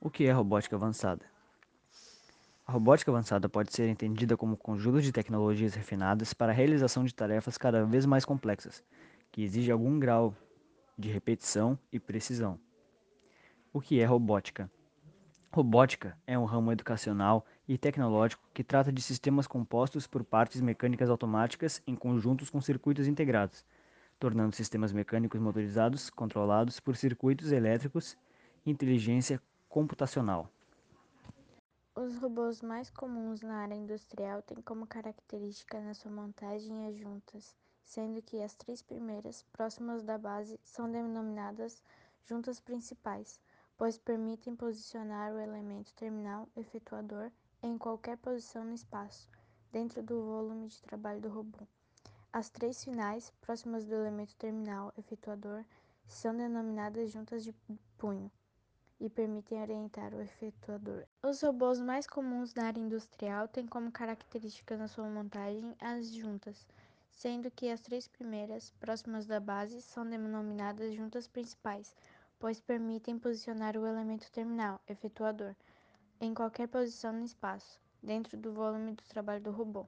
O que é robótica avançada? A robótica avançada pode ser entendida como conjunto de tecnologias refinadas para a realização de tarefas cada vez mais complexas, que exigem algum grau de repetição e precisão. O que é robótica? Robótica é um ramo educacional e tecnológico que trata de sistemas compostos por partes mecânicas automáticas em conjuntos com circuitos integrados, tornando sistemas mecânicos motorizados controlados por circuitos elétricos inteligência computacional. Os robôs mais comuns na área industrial têm como característica na sua montagem as juntas, sendo que as três primeiras, próximas da base, são denominadas juntas principais, pois permitem posicionar o elemento terminal efetuador em qualquer posição no espaço, dentro do volume de trabalho do robô. As três finais, próximas do elemento terminal efetuador, são denominadas juntas de punho e permitem orientar o efetuador. Os robôs mais comuns na área industrial têm como característica na sua montagem as juntas, sendo que as três primeiras, próximas da base, são denominadas juntas principais, pois permitem posicionar o elemento terminal, efetuador, em qualquer posição no espaço, dentro do volume do trabalho do robô.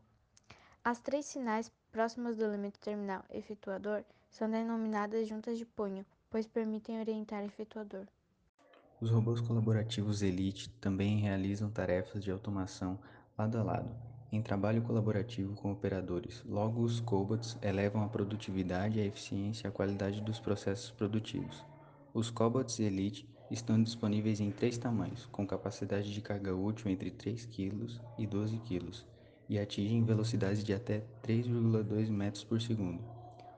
As três finais, próximas do elemento terminal, efetuador, são denominadas juntas de punho, pois permitem orientar o efetuador. Os robôs colaborativos Elite também realizam tarefas de automação lado a lado, em trabalho colaborativo com operadores. Logo, os cobots elevam a produtividade, a eficiência e a qualidade dos processos produtivos. Os cobots Elite estão disponíveis em três tamanhos, com capacidade de carga útil entre 3 kg e 12 kg, e atingem velocidades de até 3,2 metros por segundo,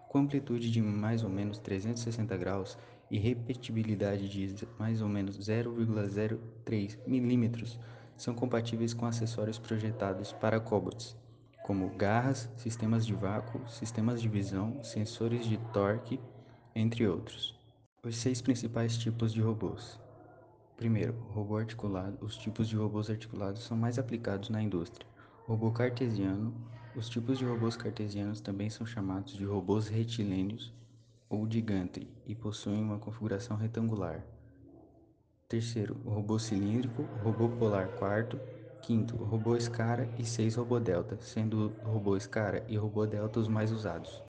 com amplitude de mais ou menos 360 graus e repetibilidade de mais ou menos 0,03 mm são compatíveis com acessórios projetados para cobots, como garras, sistemas de vácuo, sistemas de visão, sensores de torque, entre outros. Os seis principais tipos de robôs. Primeiro, robô articulado. Os tipos de robôs articulados são mais aplicados na indústria. Robô cartesiano. Os tipos de robôs cartesianos também são chamados de robôs retilíneos ou de Gantry e possuem uma configuração retangular. Terceiro, robô cilíndrico, robô polar quarto. Quinto, robô Scara e seis robô Delta, sendo robô Scara e robô Delta os mais usados.